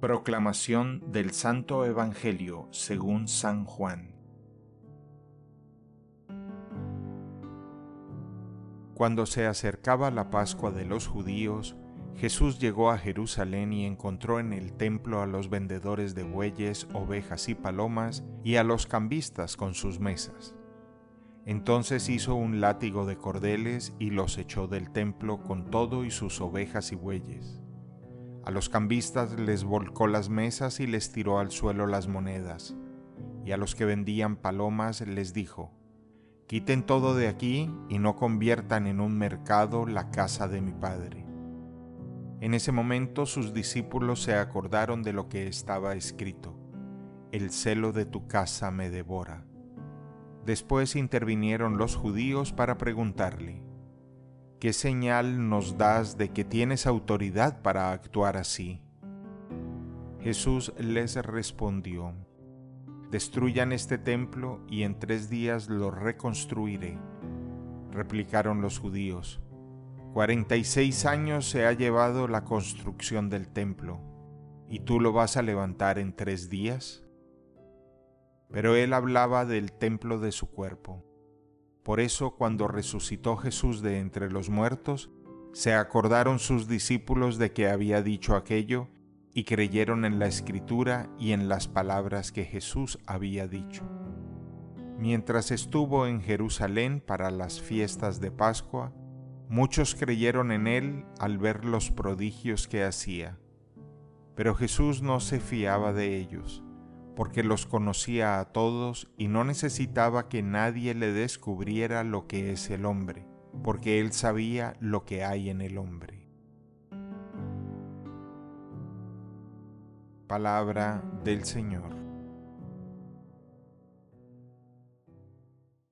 Proclamación del Santo Evangelio según San Juan Cuando se acercaba la Pascua de los judíos, Jesús llegó a Jerusalén y encontró en el templo a los vendedores de bueyes, ovejas y palomas y a los cambistas con sus mesas. Entonces hizo un látigo de cordeles y los echó del templo con todo y sus ovejas y bueyes. A los cambistas les volcó las mesas y les tiró al suelo las monedas, y a los que vendían palomas les dijo, Quiten todo de aquí y no conviertan en un mercado la casa de mi Padre. En ese momento sus discípulos se acordaron de lo que estaba escrito, El celo de tu casa me devora. Después intervinieron los judíos para preguntarle, ¿qué señal nos das de que tienes autoridad para actuar así? Jesús les respondió, Destruyan este templo y en tres días lo reconstruiré. Replicaron los judíos, Cuarenta y seis años se ha llevado la construcción del templo, ¿y tú lo vas a levantar en tres días? Pero él hablaba del templo de su cuerpo. Por eso cuando resucitó Jesús de entre los muertos, se acordaron sus discípulos de que había dicho aquello y creyeron en la escritura y en las palabras que Jesús había dicho. Mientras estuvo en Jerusalén para las fiestas de Pascua, Muchos creyeron en él al ver los prodigios que hacía, pero Jesús no se fiaba de ellos, porque los conocía a todos y no necesitaba que nadie le descubriera lo que es el hombre, porque él sabía lo que hay en el hombre. Palabra del Señor.